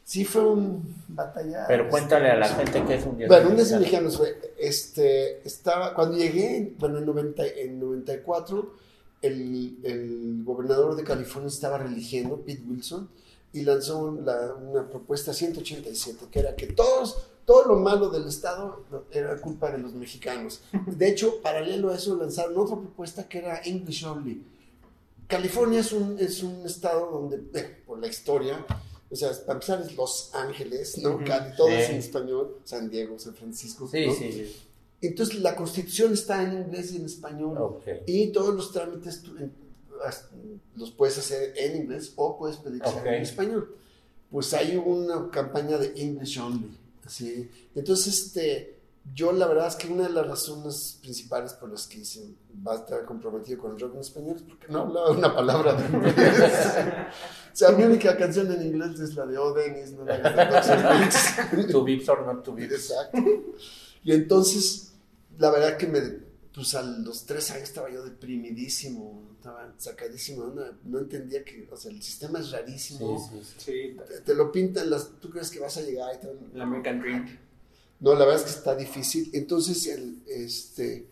sí fue un batalla. Pero cuéntale a la gente que es un día Bueno, un día mexicano fue, este, estaba, cuando llegué, bueno, en, 90, en 94, el, el, gobernador de California estaba religiendo, Pete Wilson, y lanzó una propuesta 187, que era que todos, todo lo malo del Estado era culpa de los mexicanos. De hecho, paralelo a eso, lanzaron otra propuesta que era English Only. California es un, es un estado donde, por la historia, o sea, para empezar es Los Ángeles, ¿no? Cali, todo es en español, San Diego, San Francisco. Sí, sí, sí. Entonces la constitución está en inglés y en español. Y todos los trámites los puedes hacer en inglés o puedes pedir en español. Pues hay una campaña de English Only. ¿sí? Entonces, este, yo la verdad es que una de las razones principales por las que hice va a estar comprometido con el rock en español es porque no hablaba una palabra de inglés. o sea, mi única canción en inglés es la de Oh Dennis, no la de To Vips or Not To Vips. Exacto. Y entonces, la verdad que me, pues a los tres años estaba yo deprimidísimo, estaba sacadísimo, no, no entendía que, o sea, el sistema es rarísimo. Sí, sí, sí. Te, lo pintan, las, tú crees que vas a llegar y. El American Dream. No, la verdad es que está difícil. Entonces, el, este,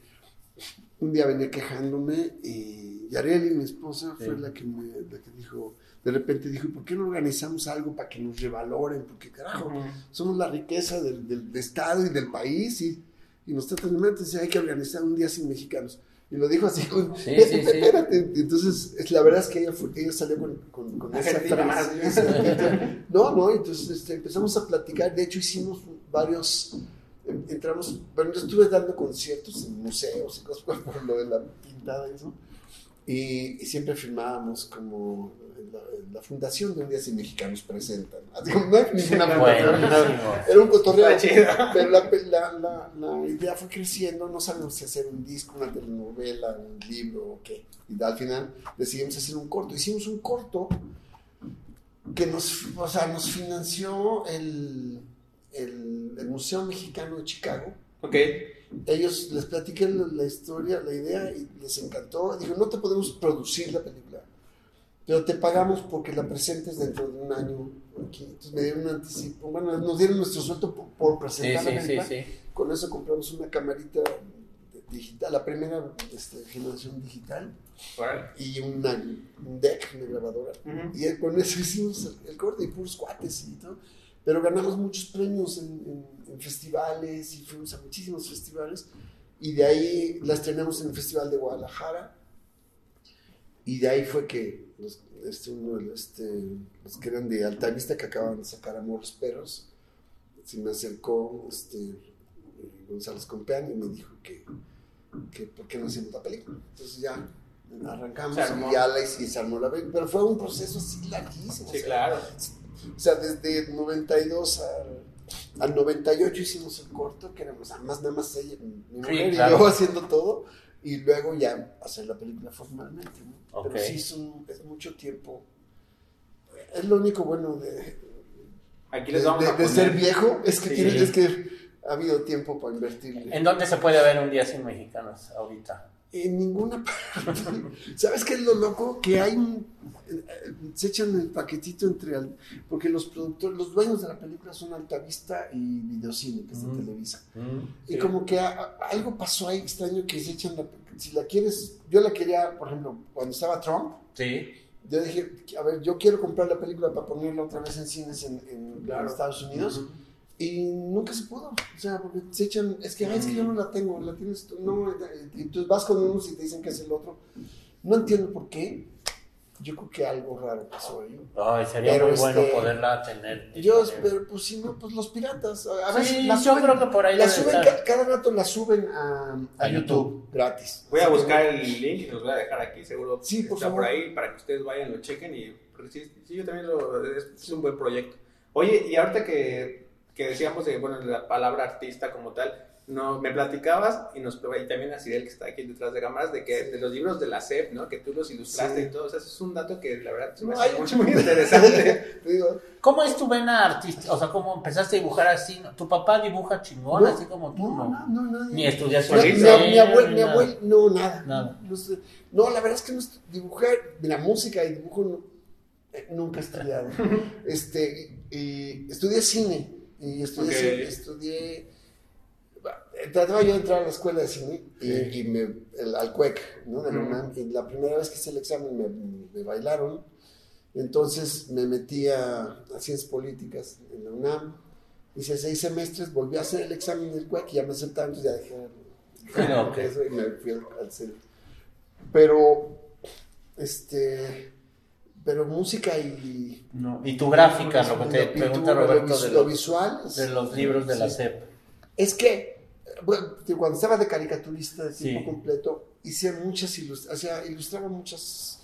un día venía quejándome y Yareli, mi esposa, fue la, que me, la que dijo, de repente dijo, ¿por qué no organizamos algo para que nos revaloren? Porque carajo, somos la riqueza del, del, Estado y del país y, y nos tratan de. Entonces hay que organizar un día sin mexicanos. Y lo dijo así con, sí, *laughs* sí, espérate. Entonces, la verdad es que ella, fue, ella salió con, con, con esa frase. *laughs* no, no, entonces este, empezamos a platicar. De hecho, hicimos varios, entramos, bueno, yo estuve dando conciertos en museos y cosas *laughs* por lo de la pintada y eso, y, siempre firmábamos como la, fundación de Un Día Sin Mexicanos presentan. No hay ninguna era un cotorreo, pero la, la, la, idea fue creciendo, no sabemos si hacer un disco, una telenovela, un libro o qué, y al final decidimos hacer un corto, hicimos un corto que nos, o sea, nos financió el el, Museo Mexicano de Chicago. Ok. Ellos les platiqué la, historia, la idea y les encantó. Dijo, no te podemos producir la película, pero te pagamos porque la presentes dentro de un año aquí. Entonces me dieron un anticipo. Bueno, nos dieron nuestro sueldo por, presentar la película. Con eso compramos una camarita digital, la primera este, generación digital y una, un deck, una grabadora. Y con eso hicimos el, el corte y puros cuates y todo pero ganamos muchos premios en, festivales y fuimos a muchísimos festivales y de ahí la estrenamos en el Festival de Guadalajara y de ahí fue que los, este, uno, este, los que eran de Altavista que acaban de sacar Amores Perros se me acercó este, González Compeán y me dijo que, que por qué no hacíamos la película entonces ya arrancamos y ya la y se armó la película. Pero fue un proceso así larguísimo. o Sí, sea, claro. O sea, desde 92 al, al 98 hicimos el corto, que éramos más nada más ella, mi mujer claro. y yo haciendo todo, y luego ya hacer la película formalmente. ¿no? Pero sí es, un- es mucho tiempo. Es lo único bueno de, Aquí de, les vamos de- a de poner. ser viejo, es que, Sí. tiene- es que ha habido tiempo para invertirle. ¿En dónde se puede ver un día sin mexicanos ahorita? En ninguna *laughs* parte. ¿Sabes qué es lo loco? Que hay un. eh, Se echan el paquetito entre. al- porque los productores, los dueños de la película son Altavista y Videocine, que es de Mm. Televisa. Y Sí. como que a- a- algo pasó ahí extraño que se echan la. Si la quieres. Yo la quería, por ejemplo, cuando estaba Trump. Sí. Yo dije, a ver, yo quiero comprar la película para ponerla otra vez en cines en, en Claro. Estados Unidos. Ujú. Y nunca se pudo. O sea, porque se echan, es que, ay, es que yo no la tengo, la tienes tú. No, y entonces vas con unos y te dicen que es el otro. No entiendo por qué. Yo creo que algo raro pasó ahí. Ay, sería Pero muy bueno este, poderla tener. Yo espero, pues si no, pues los piratas. A veces Sí, la yo suben- creo que por ahí la suben estar. ca- cada rato la suben a, a A YouTube, YouTube. gratis. Voy a buscar el link y los voy a dejar aquí, seguro Sí, por está favor. por ahí para que ustedes vayan, lo chequen y sí, sí, yo también lo es, es un buen proyecto. Oye, y ahorita que, que decíamos de bueno, la palabra artista como tal, no me platicabas y nos y también a Cirel que está aquí detrás de cámaras de que de los libros de la SEP, ¿no? Que tú los ilustraste Sí. y todo, o sea, eso es un dato que la verdad se me No, hace hay- muy, muy interesante. *laughs* Digo, ¿Cómo es tu vena artística? O sea, ¿cómo empezaste a dibujar así? ¿Tu papá dibuja chingón, No, así como tú? no, No, no. Ni estudias No, solista. mi, mi abuelo, mi abuelo, no, nada. Nada. No, la verdad es que no dibujar, la música y dibujo no- eh, nunca he estudiado. *laughs* este, y, y estudié cine y estudié, Ok. cine, estudié, eh, trataba yo de entrar a la escuela de cine y, me, el, al CUEC, ¿no? De. UNAM, y la primera vez que hice el examen me, me bailaron, entonces me metí a, a ciencias políticas en la UNAM, hice seis semestres, volví a hacer el examen del CUEC y ya me aceptaron, entonces ya dejé Ok. eso y me fui al, al cine. Pero, este, pero música y... No. Y tu gráfica, lo que te pregunta lo Roberto de lo los, visual. de los libros de la. SEP. Es que, bueno, cuando estaba de caricaturista de tiempo Sí. completo, hice muchas ilustraciones, ilustraba muchos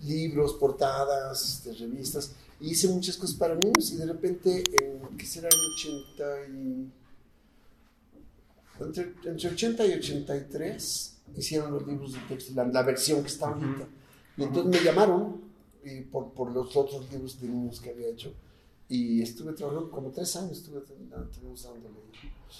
libros, portadas, este, revistas, y hice muchas cosas para niños, y de repente, en, ¿qué será? En 80 y... Entre, entre 80 y 83 hicieron los libros de texto, la, la versión que está ahorita. Y entonces me llamaron y por, por los otros libros de niños que había hecho. Y estuve trabajando como tres años, estuve dándole.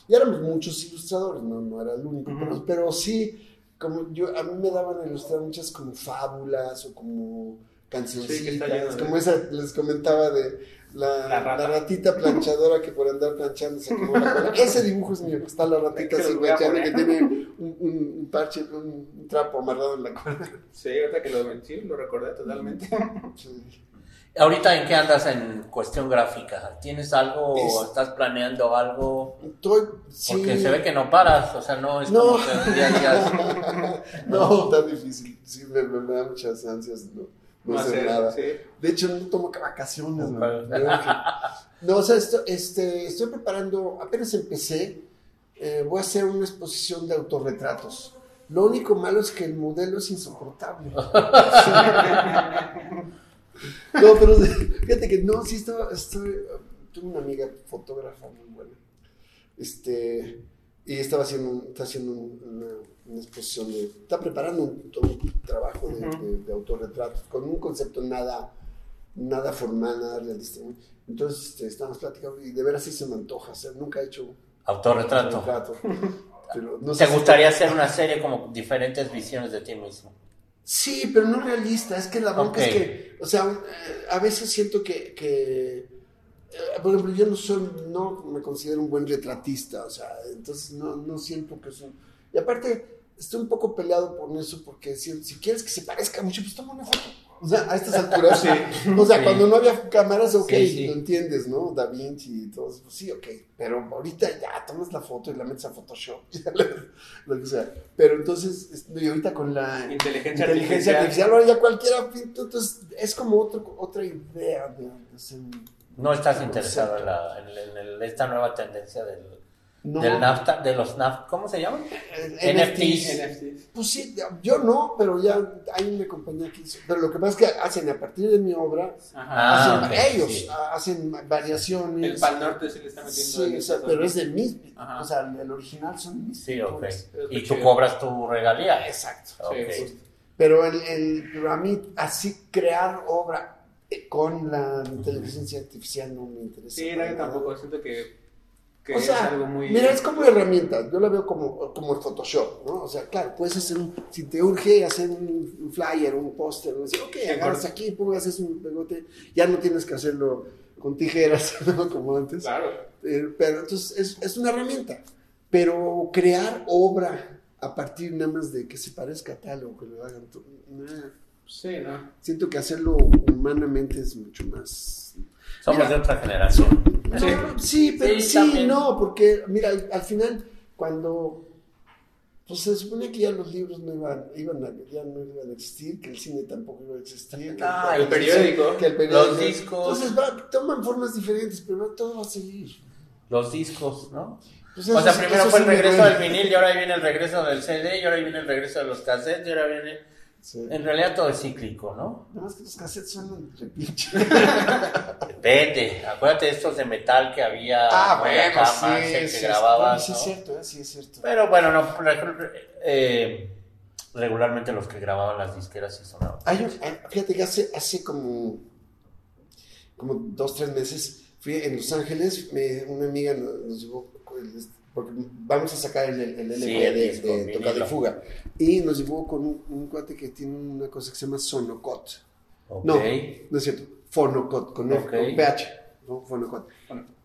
Y éramos muchos ilustradores, no, no era el único, Ujú. pero, pero sí, como yo, a mí me daban a ilustrar muchas como fábulas o como cancioncitas, Sí, como esa les comentaba de la, La rata. la ratita planchadora que por andar planchando se quemó la cola. Ese dibujo es mío, que está la ratita a planchando que tiene un, un- un parche, un, un trapo amarrado en la cola. Sí, ahorita que lo, sí, lo recordé totalmente. Sí. ¿Ahorita en qué andas en cuestión gráfica? ¿Tienes algo o Es- estás planeando algo? Estoy, sí. Porque se ve que no paras, o sea, no es No. como que un día digas, *laughs* no, está difícil. Sí, me, me- me da muchas ansias no, no hacer hacer, nada. sí. De hecho, no tomo vacaciones. No, No, o sea, esto- este, estoy preparando, apenas empecé, eh, voy a hacer una exposición de autorretratos. Lo único malo es que el modelo es insoportable. *laughs* no, pero fíjate que no, sí estaba, estoy, tuve una amiga fotógrafa muy buena. Este, y estaba haciendo, está haciendo un- una, una exposición de, está preparando un, todo un trabajo de, Ujú. de- de autorretratos con un concepto nada, nada formal, nada realista. Entonces este, estábamos platicando y de veras sí se me antoja hacer, nunca he hecho autorretrato. autorretrato. Pero no ¿Te sé si- gustaría hacer una serie como diferentes visiones de ti mismo? Sí, pero no realista. Es que la bronca Ok. es que, o sea, eh, a veces siento que, que, eh, por ejemplo, yo no soy, no me considero un buen retratista, o sea, entonces no, no siento que soy. Y aparte, estoy un poco peleado por eso, porque si, si quieres que se parezca mucho, pues toma una foto. O sea, a estas alturas, Sí. o sea, Sí. cuando no había cámaras, ok, Sí, sí. lo entiendes, ¿no? Da Vinci y todo eso, pues sí, ok. Pero ahorita ya tomas la foto y la metes a Photoshop, *laughs* lo que sea. Pero entonces, es- y ahorita con la Inteligencia, inteligencia artificial, ahora ya cualquiera pinta, entonces es como otro, otra idea de, ¿No estás interesado en, la, en, en esta nueva tendencia del, No. Del NAFTA, de los NAFTA, ¿cómo se llaman? Eh, NFTs. NFTs. Pues sí, yo no, pero ya hay una compañía que hizo. Pero lo que pasa es que hacen a partir de mi obra, Ajá. Ah, hacen, ellos sí. ah, hacen variaciones. El Pal Norte sí le está metiendo. Sí, en o sea, esas pero es de mis. Ajá. O sea, el original son mis. Sí, ok. Y tú chido. cobras tu regalía. Exacto. Pero, el, el, pero a mí, así crear obra eh, con la inteligencia artificial no me interesa. Sí, no, tampoco. Siento que, que O sea, es algo muy. mira, es como herramienta, yo la veo como, como el Photoshop, ¿no? O sea, claro, puedes hacer un, si te urge hacer un, flyer, un póster. Decir, ok, agarras aquí, pongas haces un pegote, ya no tienes que hacerlo con tijeras, *laughs* ¿no? Como antes. Claro. Eh, pero entonces es, es una herramienta, pero crear obra a partir nada más de que se parezca a tal o que lo hagan, tú, nah. Sí, ¿no? siento que hacerlo humanamente es mucho más... Somos Mira, de otra generación. Sí. Pero Sí, sí, no, porque mira, al, al final, cuando pues se supone que ya los libros no iban, iban a, ya no iban a existir, que el cine tampoco iba a existir, que Ah, el periódico. que el periódico. Los discos. Entonces va, toman formas diferentes, pero todo va a seguir. Los discos, ¿no? Pues O sea, primero fue el regreso del vinil y ahora viene el regreso del CD y ahora viene el regreso de los cassettes y ahora viene... Sí. En realidad todo es cíclico, ¿no? Nada más que los cassettes suenan repinche. Depende. Acuérdate de estos de metal que había Ah, ¿no? bueno, acá, sí, que sí, grababan, sí, ¿no? es cierto, eh, sí es cierto. Pero bueno, no, eh, regularmente los que grababan las disqueras sí sonaban. Hay un- fíjate que hace, hace como, como dos, tres meses fui en Los Ángeles, me- una amiga nos, nos llevó, porque vamos a sacar el, el LP Sí, de, disco, de. Tocada y Fuga, y nos llevó con un, un cuate que tiene una cosa que se llama Sonocot. Ok. No, no es cierto, Fonocot, con, F, Ok. con PH,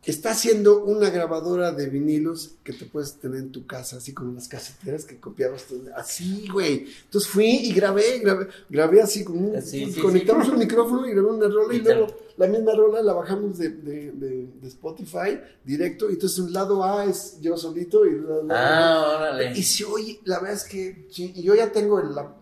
Está haciendo una grabadora de vinilos que te puedes tener en tu casa, así como las caseteras que copiabas. Así, güey. Entonces fui y grabé, grabé, grabé así, con un- Sí, sí, conectamos sí. un micrófono y grabé una rola y, luego la misma rola la bajamos de, de, de- de Spotify directo. Y entonces un lado A es yo solito y el lado Ah, órale. y se oye, la verdad es que y yo ya tengo el- la,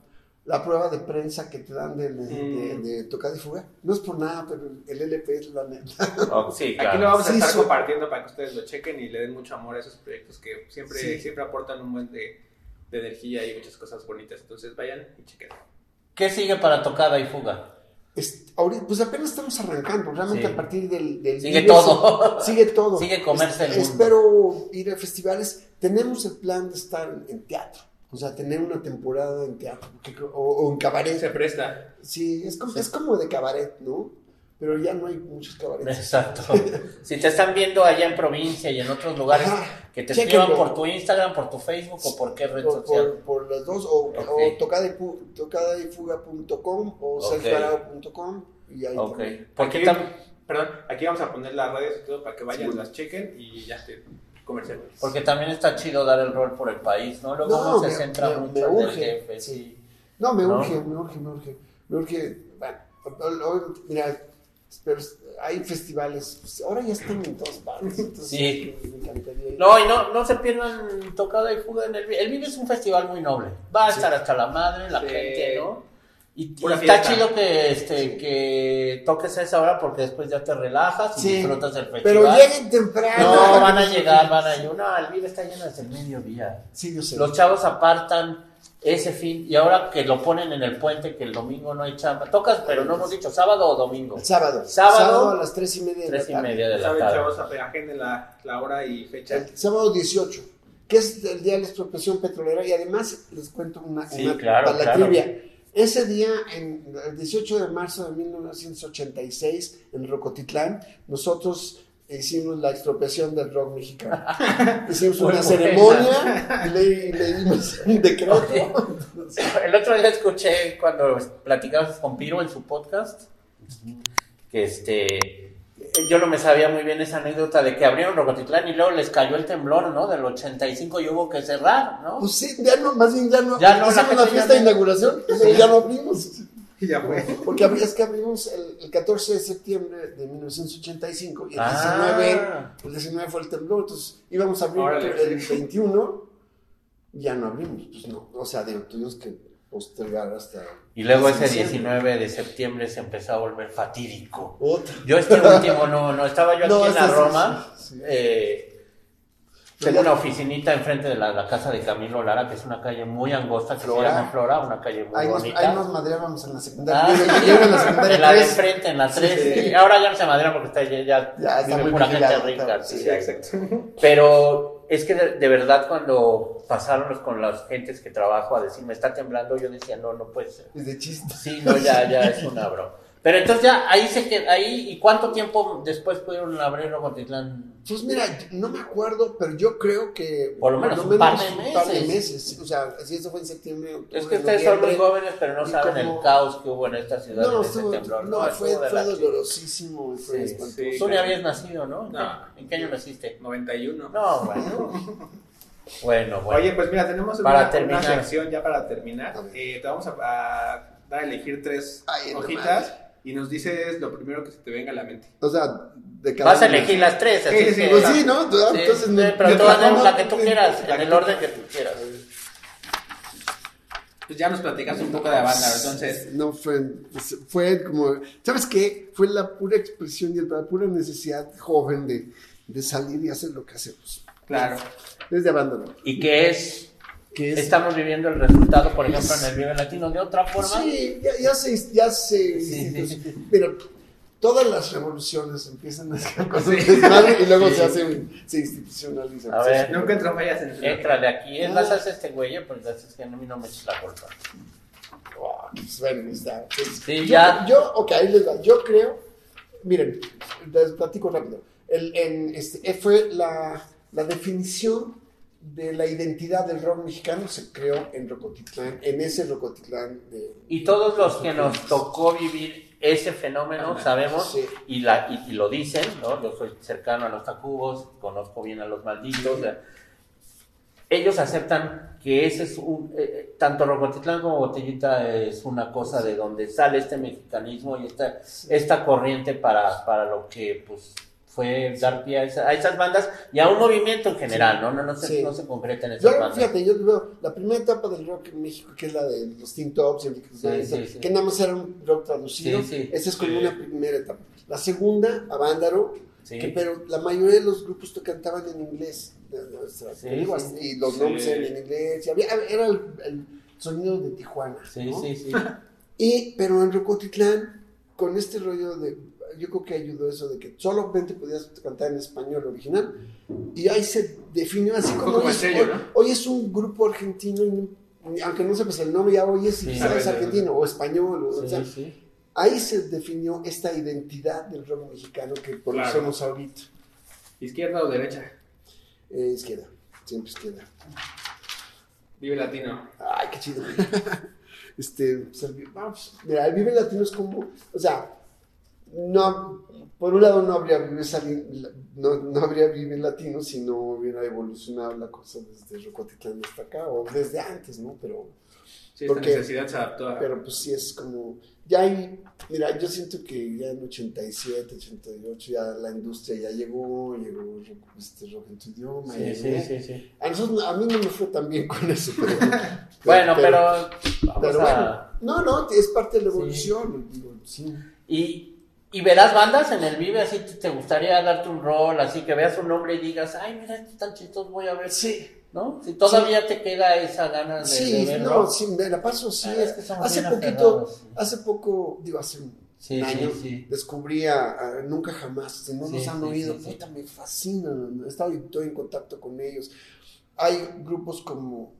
la prueba de prensa que te dan de, de, Mm. de tocada y fuga. No es por nada, pero el LP es la neta. Oh, sí, claro. Aquí lo vamos a Sí, estar su- compartiendo para que ustedes lo chequen y le den mucho amor a esos proyectos que siempre, Sí. siempre aportan un buen de, de energía y muchas cosas bonitas. Entonces vayan y chequen. ¿Qué sigue para tocada y fuga? Es- ahorita, pues apenas estamos arrancando, realmente Sí. a partir del... del Sigue todo. *laughs* Sigue todo. Sigue comerse el mundo. Espero ir a festivales. Tenemos el plan de estar en teatro, o sea, tener una temporada en teatro creo- o, o en cabaret. Se presta. Sí, es como, Sí. es como de cabaret, ¿no? Pero ya no hay muchos cabarets. Exacto. Si te están viendo allá en provincia y en otros lugares, Ajá. que te escriban por tu Instagram, por tu Facebook o por qué red por, social. por, por las dos, o, Ok. o tocadayfuga.com o Ok. selfarao.com y ahí Ok. también. Porque Aquí, tam- perdón, aquí vamos a poner las redes y todo para que vayan, Sí. las chequen y ya esté comercial. Porque también está chido dar el rol por el país, ¿no? Luego No, se me- centra me- mucho me en el jefe, sí. No, me ¿No? urge, me urge, me urge. Me urge, bueno, mira, pero hay festivales, pues, ahora ya están en partes. Entonces, Sí. Me encantaría ir. No, y no, no se pierdan tocada y fuga en el. El Vive es un festival muy noble. Va a Sí. estar hasta la madre, la Sí. gente, ¿no? Y, está chido que, este, que toques a esa hora porque después ya te relajas y Sí. disfrutas del festival. Pero lleguen temprano. No, van a llegar, van a llegar. No, el Vive está lleno desde el mediodía. Sí, yo sé. Los chavos apartan ese fin y ahora que lo ponen en el puente, que el domingo no hay chamba. Tocas, pero no hemos dicho sábado o domingo. El sábado. Sábado. a las tres y media de Tres y media de la tarde. chavos, agenden la, la hora y fecha. El sábado 18, que es el día de la expropiación petrolera. Y además les cuento una, Sí, una- claro, para la claro. trivia. Ese día, en el 18 de marzo de 1986, en Rocotitlán, nosotros hicimos la expropiación del rock mexicano. *laughs* Hicimos una ceremonia y le- leímos un decreto. El otro día escuché cuando platicabas con Piro en su podcast que este yo no me sabía muy bien esa anécdota de que abrieron Rocotitlán y luego les cayó el temblor, ¿no? Del 85 y hubo que cerrar, ¿no? Pues sí, ya no, más bien ya no. Ya no, la hicimos la ya fiesta de no- inauguración, y ya no abrimos. Y *laughs* ya fue. Porque es que abrimos el, el 14 de septiembre de 1985 y el Ah. 19, el 19 fue el temblor, entonces íbamos a abrir Órale. el 21, ya no abrimos, pues no, o sea, digo, tuvimos que postergar hasta... Y luego ese diciembre. 19 de septiembre se empezó a volver fatídico. Otra. Yo este último no, no, estaba yo aquí en la Roma. sí, sí. eh, Tengo una oficinita enfrente de la, la casa de Camilo Lara, que es una calle muy angosta, que Flora. se llama Flora, una calle muy Ahí nos, bonita. ahí nos madreábamos en la secundaria. Ah, Yo- yo iba en la secundaria en la de 3. enfrente, en la 3. Sí. Y ahora ya no se madera porque está ya, ya, Ya está vive muy pura gente rica. sí. exacto. Pero es que de, de verdad cuando pasaron los- con las gentes que trabajo a decir me está temblando, yo decía, no, no puede ser. Es de chiste. Sí, no, ya, ya es una broma. Pero entonces ya ahí se quedó, ahí, ¿y cuánto tiempo después pudieron abrir Rocotitlán? Pues mira, no me acuerdo, pero yo creo que. Por lo menos un par de un par de meses. meses. O sea, si eso fue en septiembre. octubre, Es que ustedes son muy jóvenes, pero no saben como- el caos que hubo en esta ciudad No, en ese temblor. no, estuvo fue, dolorosísimo fue Sí, sí. Tú ni habías nacido, ¿no? ¿En qué- No. ¿En qué año naciste? 91. No, bueno. Bueno, bueno. Oye, pues mira, tenemos Para una, terminar. una sección ya para terminar. Eh, te vamos a, a dar a elegir tres Ay, no hojitas. Y nos dices lo primero que se te venga a la mente. O sea, de cada Vas a elegir las tres, así Sí, sí, que... Pues sí, ¿no? Sí, Entonces, sí, me- pero me tú haz tocó- la que tú quieras, la en el orden que tú quieras. Pues ya nos platicaste un poco de Habana, entonces. No fue, fue como, ¿sabes qué? Fue la pura expresión y la pura necesidad joven de, de salir y hacer lo que hacemos. Claro. Desde abandono. ¿Y qué es? Que es, Estamos viviendo el resultado, por ejemplo, en el Vive Latino de otra forma. sí, ya, ya se, ya se, Sí, sí, sí. pero todas las revoluciones empiezan a con un desmadre y luego Sí. se hacen, se institucionalizan. A ver. Nunca entró fallas en el Entra de aquí, es Ah. las hace este güey, eh, porque es que a mí no me eches la culpa. Oh, pues bueno, está. Pues, Sí, yo, ya. Yo, ok, ahí les va. Yo creo, miren, les platico rápido. El, en, este, fue la, la definición de la identidad del rock mexicano se creó en Rocotitlán, en ese Rocotitlán de... Y todos los que nos tocó vivir ese fenómeno, sabemos, Sí. y, la, y, y lo dicen, ¿no? Yo soy cercano a los Tacubos, conozco bien a los malditos. ellos aceptan que ese es un. eh, eh, tanto Rocotitlán como Botellita es una cosa de donde sale este mexicanismo y esta, esta corriente para, para lo que, pues fue dar pie a, esa- a esas bandas y a un movimiento en general, ¿no? No, no, se, Sí. no se concreta en esas Yo, bandas. fíjate, yo veo la primera etapa del rock en México, que es la de los Teen Tops, y Enrique Sí, sí, sí. que nada más era un rock traducido. Sí, sí. Esa es como Sí. una primera etapa. La segunda, Avándaro, Sí. que, pero la mayoría de los grupos cantaban en inglés. Sí, sí. Y los Sí. nombres eran en inglés. y había- era el, el sonido de Tijuana. Sí, ¿no? sí, sí. *laughs* Y, pero en Rocotitlán, con este rollo de. Yo creo que ayudó eso de que solamente podías cantar en español original. Y ahí se definió así como. hoy es- serio, hoy, ¿no? hoy es un grupo argentino, y, aunque no sepas el nombre, ya hoy es Sí. sabes argentino o español. O, o sea, Sí, ahí se definió esta identidad del rock mexicano que conocemos ahorita. ¿Izquierda o derecha? Eh, izquierda, siempre izquierda. Vive Latino. Ay, qué chido. *laughs* este, pues, el- vamos, mira, el Vive Latino es como, o sea, no, por un lado no habría no, no habría Vive Latino si no hubiera evolucionado la cosa desde Rocotitlán hasta acá, o desde antes, ¿no? Pero, Sí, esta Porque- necesidad se adaptó a... pero pues sí es como, ya hay, mira, yo siento que ya en 87, 88 ya la industria ya llegó, llegó este, rock en tu idioma. Sí, y- sí, sí, sí. A, nosotros, a mí no me fue tan bien *laughs* con eso, pero... Bueno, pero, vamos pero a... bueno, no, no, es parte de la evolución. digo, sí. Y, y verás bandas en el Vive, así te, gustaría darte un rol, así que veas un nombre y digas, ay, mira, estos tan chistosos, voy a ver. Sí, ¿No? Si todavía te queda esa gana de, sí, de ver no, rock. sí, me la paso, sí. Ah, es que hace poquito, aferrados, hace poco, digo, hace un Sí, año, descubrí a, a Nunca Jamás, si no nos han oído, puta, me fascinan, he estado estoy en contacto con ellos. Hay grupos como,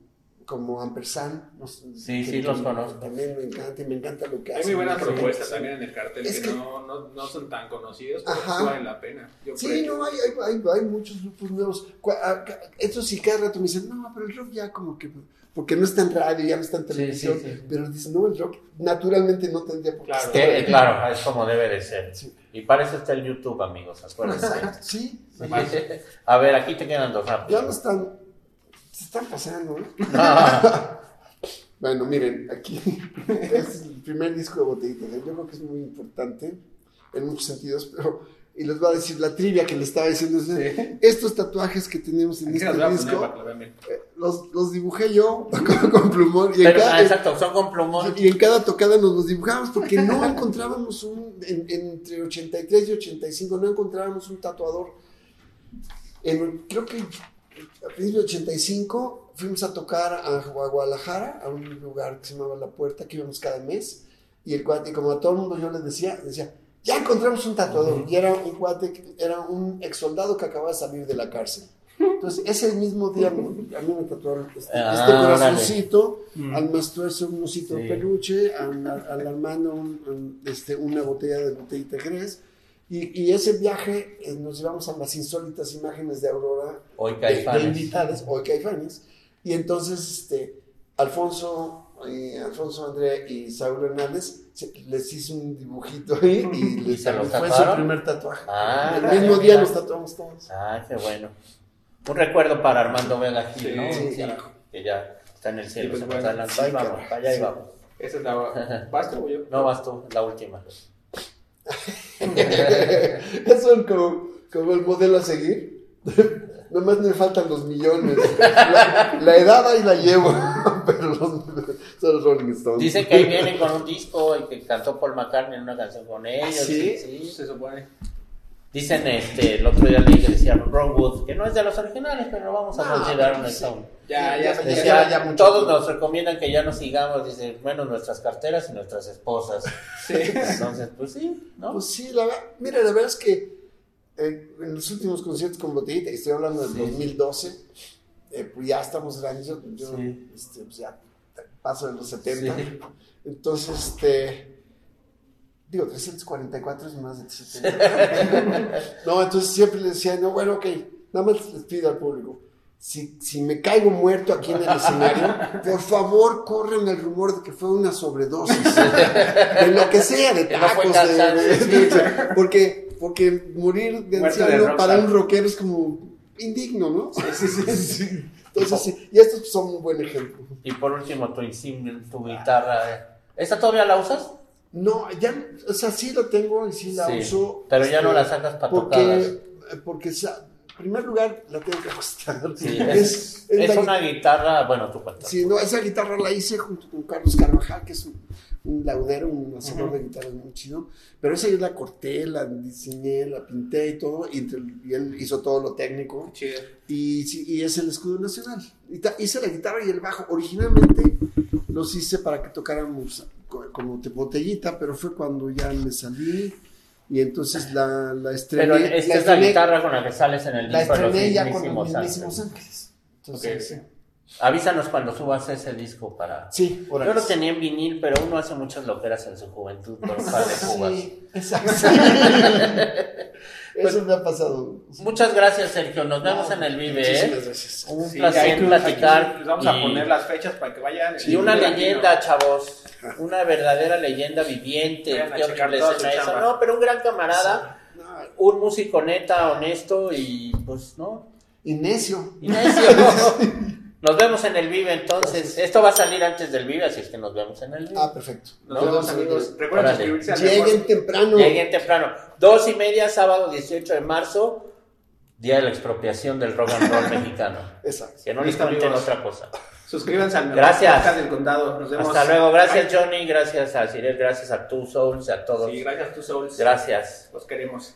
como Ampersand, no sé, Sí, sí, los conozco. También me encanta, y me encanta lo que Hay hacen. muy buenas propuestas también en el cartel Es que, que- no, no, no son tan conocidos, pero Ajá. valen la pena. Yo Sí, creo. no, hay, hay, hay, hay muchos grupos nuevos. Ah, Eso sí, cada rato me dicen, no, pero el rock ya como que, porque no está en radio, ya no está en televisión, sí, sí. pero dicen, no, el rock naturalmente no tendría por qué Claro. estar Que, ahí". eh, claro, es como debe de ser. Sí. Y para eso está el YouTube, amigos, acuérdense. *laughs* Sí. *laughs* A ver, aquí te quedan dos Ya rápidos. no están, se están pasando, ¿no? Ah, *laughs* Bueno, miren, aquí *laughs* es el primer disco de Botellitas. ¿eh? Yo creo que es muy importante en muchos sentidos, pero, y les voy a decir la trivia que les estaba diciendo. Estos tatuajes que tenemos en este disco, eh, los, los dibujé yo *laughs* con, con plumón. Y en, pero, cada, ah, exacto, son con plumón. y en cada tocada nos los dibujamos porque no encontrábamos un, en- entre 83 y 85, no encontrábamos un tatuador. En- creo que a principios de 85 fuimos a tocar a, Guadalajara, a un lugar que se llamaba La Puerta, que íbamos cada mes. Y el cuate, como a todo el mundo yo les decía, decía, ya encontramos un tatuador. Y era un cuate, era un ex soldado que acababa de salir de la cárcel. Entonces, ese mismo día a mí me tatuaron este, Ah, este corazoncito, al Mastuerzo un osito de Sí. peluche, al, al Armando un- un- este, una botella de botellita gres. Y, y ese viaje eh, nos llevamos a las insólitas imágenes de Aurora Hoy de, Caifanes. de invitados, hoy Caifanes. Y entonces, este, Alfonso, eh, Alfonso André y Saúl Hernández se- les hizo un dibujito ahí y *laughs* les se los fue su primer tatuaje. Ah, el mismo día nos tatuamos todos. Ah, qué bueno. Un recuerdo para Armando Vega Gil, Sí, ¿no? sí, carajo. que ya está en el cielo, pues se bueno, adelantó. sí, ahí vamos, para allá y sí. vamos. Esa es la. ¿Basta o yo? No vas tú, la última. *laughs* *laughs* Son como, como el modelo a seguir. *laughs* Nomás me faltan los millones. La, la edad ahí la llevo, *laughs* pero los, son los Rolling Stones. Dice que ahí vienen con un disco y que cantó Paul McCartney en una canción con ellos. Sí, sí. se supone. Dicen, este, el otro día leí que decían Ron Wood, que no es de los originales, pero lo vamos a No, considerar un sí. Ya, ya, Ya, ya, ya, Decía, mucho todos tiempo. nos recomiendan que ya no sigamos, dice, menos nuestras carteras y nuestras esposas. Sí. Entonces, pues sí, ¿no? Pues sí, la verdad, mira, la verdad es que eh, en los últimos conciertos con Botellita, y estoy hablando del Sí. 2012, eh, pues ya estamos grandes, yo, yo, Sí. este, pues ya paso de los 70, Sí. entonces, este, digo, 344 es más de *laughs* 70. no, entonces siempre le decía, no, bueno, ok, nada más les pido al público. Si, si me caigo muerto aquí en el escenario, por favor corren el rumor de que fue una sobredosis. *laughs* De lo que sea, de tacos, de- de- de- porque, porque morir de anciano para un rockero es como indigno, ¿no? Sí, sí, sí. *laughs* Entonces, sí, y estos son un buen ejemplo. Y por último, tu insignia, tu guitarra. ¿Esta todavía la usas? No, ya, o sea, sí lo tengo y sí la Sí, uso. pero ya no este, la sacas pa' tocadas. porque, porque, sa- en primer lugar, la tengo que ajustar. Sí, *laughs* es, es, es es la una guitarra, bueno, tú cuentas. Sí, no, esa guitarra la hice junto con Carlos Carvajal, que es un, un laudero, un hacedor de guitarras muy chido. Pero esa yo la corté, la diseñé, la pinté y todo, y, entre- y él hizo todo lo técnico. Chido. Y, sí, y es el escudo nacional. Hice la guitarra y el bajo. Originalmente los hice para que tocáramos co- como te- botellita, pero fue cuando ya me salí y entonces la, la estrené. Pero esta es la guitarra con la que sales en el la disco de los estrené ya con los mismísimos ángeles. Entonces. Avísanos cuando subas ese disco para... Sí, Yo lo tenía en vinil, pero uno hace muchas loqueras en su juventud por un par de *laughs* cubas. Sí, exacto. *laughs* Eso me ha pasado. Muchas gracias, Sergio. Nos vemos en el Vive, Muchísimas ¿eh? gracias. Un Sí, placer platicar. aquí Les vamos a poner las fechas para que vayan. Y una Aquí, leyenda, ¿no? chavos. Una verdadera leyenda viviente. A. No, pero un gran camarada. No, Un músico neta, honesto y pues no. y necio. *laughs* Nos vemos en el Vive entonces. Esto va a salir antes del Vive, así es que nos vemos en el Vive. Ah, perfecto. Nos vemos, amigos. Recuerden Órale. suscribirse al Lleguen temprano. Lleguen temprano. Dos y media, sábado 18 de marzo, día de la expropiación del rock and roll mexicano. Exacto. Que no les cuenten otra cosa. Suscríbanse al Gracias. podcast del condado. Nos vemos. Hasta luego. Gracias, Bye. Johnny. Gracias a Cyril. Gracias a Two Souls, a todos. Sí, gracias a tus souls. Gracias. Los queremos.